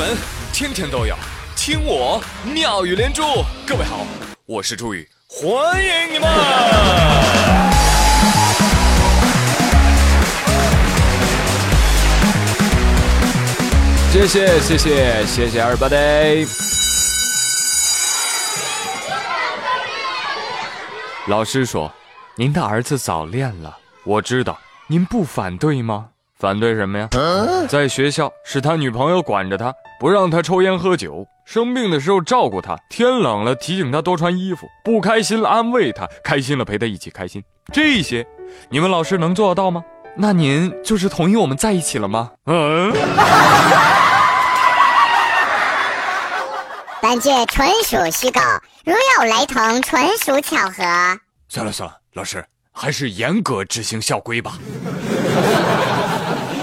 闻天天都有，听我妙语连珠。各位好，我是朱宇，欢迎你们！谢谢谢谢谢谢 everybody。老师说，您的儿子早恋了，我知道，您不反对吗？反对什么呀？在学校是他女朋友管着他，不让他抽烟喝酒；生病的时候照顾他，天冷了提醒他多穿衣服；不开心了安慰他，开心了陪他一起开心。这些，你们老师能做得到吗？那您就是同意我们在一起了吗？嗯。本剧纯属虚构，如有雷同，纯属巧合。算了算了，老师还是严格执行校规吧。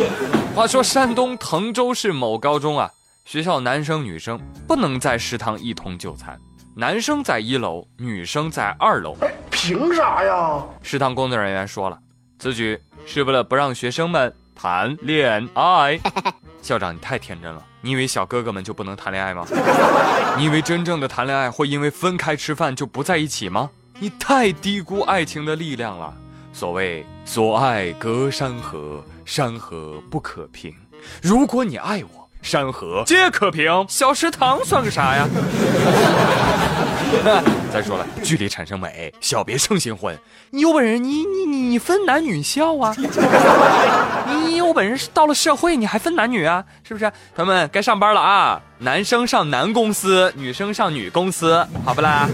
话说山东滕州市某高中啊，学校男生女生不能在食堂一同就餐，男生在一楼，女生在二楼。凭啥呀？食堂工作人员说了，此举是为了不让学生们谈恋爱。校长，你太天真了，你以为小哥哥们就不能谈恋爱吗？你以为真正的谈恋爱会因为分开吃饭就不在一起吗？你太低估爱情的力量了。所谓所爱隔山河，山河不可平。如果你爱我，山河皆可平。小食堂算个啥呀？再说了，距离产生美，小别胜新婚。你有本事，你你你你分男女校啊？你有本事，到了社会你还分男女啊？是不是？朋友们该上班了啊！男生上男公司，女生上女公司，好不啦？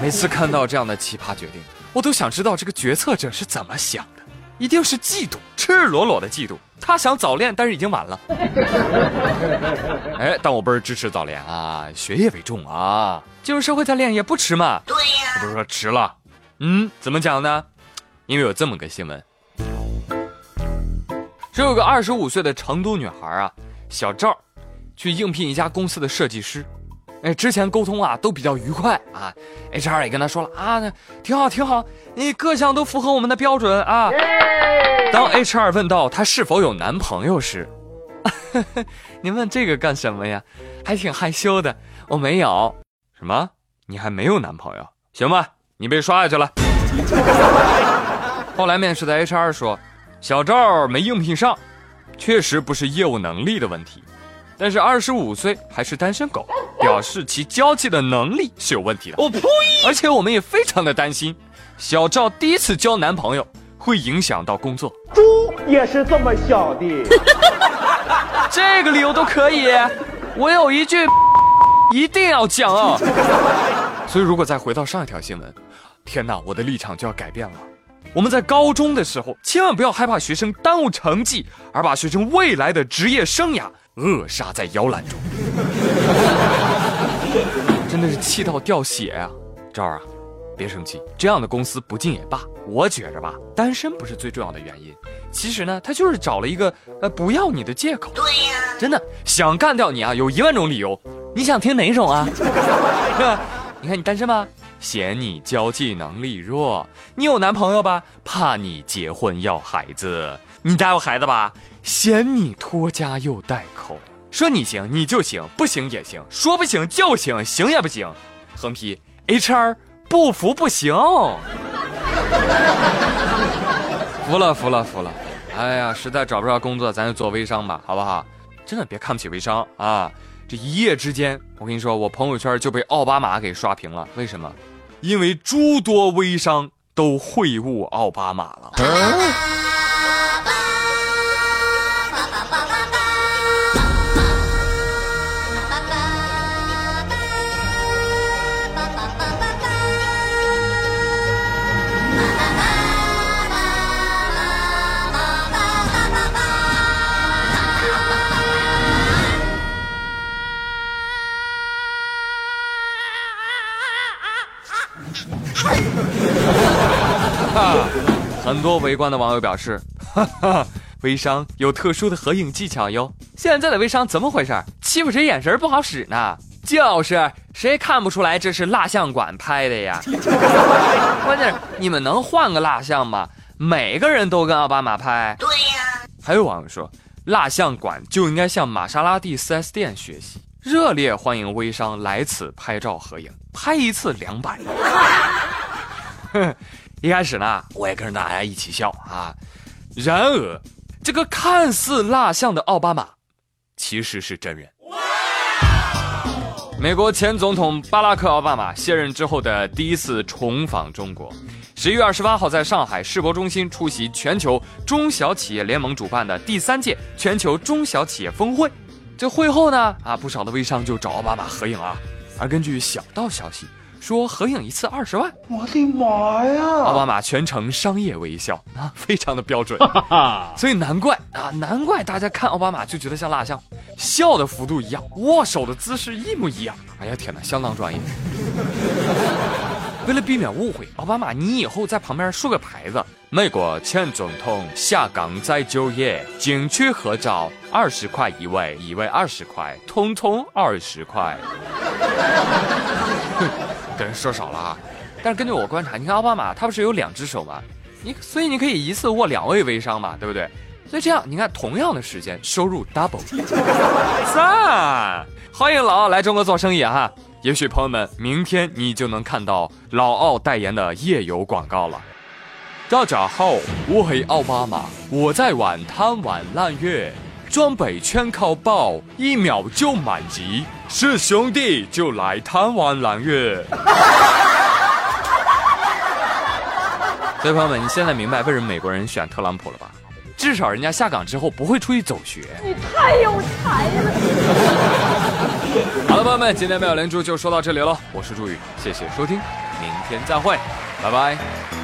每次看到这样的奇葩决定，我都想知道这个决策者是怎么想的。一定是嫉妒，赤裸裸的嫉妒。他想早恋，但是已经晚了。哎，但我不是支持早恋啊，学业为重啊。进入社会再恋也不迟嘛。对呀，不是说迟了。嗯，怎么讲呢？因为有这么个新闻，这有个二十五岁的成都女孩啊，小赵，去应聘一家公司的设计师。哎，之前沟通啊都比较愉快啊，HR 也跟他说了啊，挺好挺好，你各项都符合我们的标准啊。当 HR 问到他是否有男朋友时，您问这个干什么呀？还挺害羞的，我没有。什么？你还没有男朋友？行吧，你被刷下去了。后来面试的 HR 说，小赵没应聘上，确实不是业务能力的问题。但是二十五岁还是单身狗，表示其交际的能力是有问题的。我呸！而且我们也非常的担心，小赵第一次交男朋友会影响到工作。猪也是这么想的，这个理由都可以。我有一句一定要讲啊！所以如果再回到上一条新闻，天哪，我的立场就要改变了。我们在高中的时候，千万不要害怕学生耽误成绩，而把学生未来的职业生涯。扼杀在摇篮中，真的是气到掉血啊！赵儿啊，别生气，这样的公司不进也罢。我觉着吧，单身不是最重要的原因，其实呢，他就是找了一个呃不要你的借口。对呀，真的想干掉你啊，有一万种理由。你想听哪种啊？你看你单身吧？嫌你交际能力弱。你有男朋友吧？怕你结婚要孩子。你带过孩子吧？嫌你拖家又带口，说你行你就行，不行也行，说不行就行，行也不行。横批：HR 不服不行。服了服了服了！哎呀，实在找不着工作，咱就做微商吧，好不好？真的别看不起微商啊！这一夜之间，我跟你说，我朋友圈就被奥巴马给刷屏了。为什么？因为诸多微商都会晤奥巴马了。很多围观的网友表示：“哈哈，微商有特殊的合影技巧哟。现在的微商怎么回事？欺负谁眼神不好使呢？就是谁看不出来这是蜡像馆拍的呀？关键是你们能换个蜡像吗？每个人都跟奥巴马拍？对呀。还有网友说，蜡像馆就应该向玛莎拉蒂 4S 店学习，热烈欢迎微商来此拍照合影，拍一次两百。一开始呢，我也跟着大家一起笑啊。然而，这个看似蜡像的奥巴马，其实是真人。美国前总统巴拉克·奥巴马卸任之后的第一次重访中国，十一月二十八号在上海世博中心出席全球中小企业联盟主办的第三届全球中小企业峰会。这会后呢，啊，不少的微商就找奥巴马合影啊。而根据小道消息。说合影一次二十万，我的妈呀！奥巴马全程商业微笑啊，非常的标准，所以难怪啊，难怪大家看奥巴马就觉得像蜡像，笑的幅度一样，握手的姿势一模一样。哎呀天哪，相当专业。为了避免误会，奥巴马，你以后在旁边竖个牌子：美国前总统下岗再就业，景区合照二十块一位，一位二十块，通通二十块。人说少了啊，但是根据我观察，你看奥巴马他不是有两只手吗？你所以你可以一次握两位微商嘛，对不对？所以这样你看，同样的时间收入 double，赞！欢迎老奥来中国做生意哈，也许朋友们明天你就能看到老奥代言的夜游广告了。大家好，我是奥巴马，我在玩贪玩揽月，装备全靠爆，一秒就满级。是兄弟就来贪玩蓝月。所以朋友们，你现在明白为什么美国人选特朗普了吧？至少人家下岗之后不会出去走学。你太有才了！好了，朋友们，今天没有连珠就说到这里了。我是朱宇，谢谢收听，明天再会，拜拜。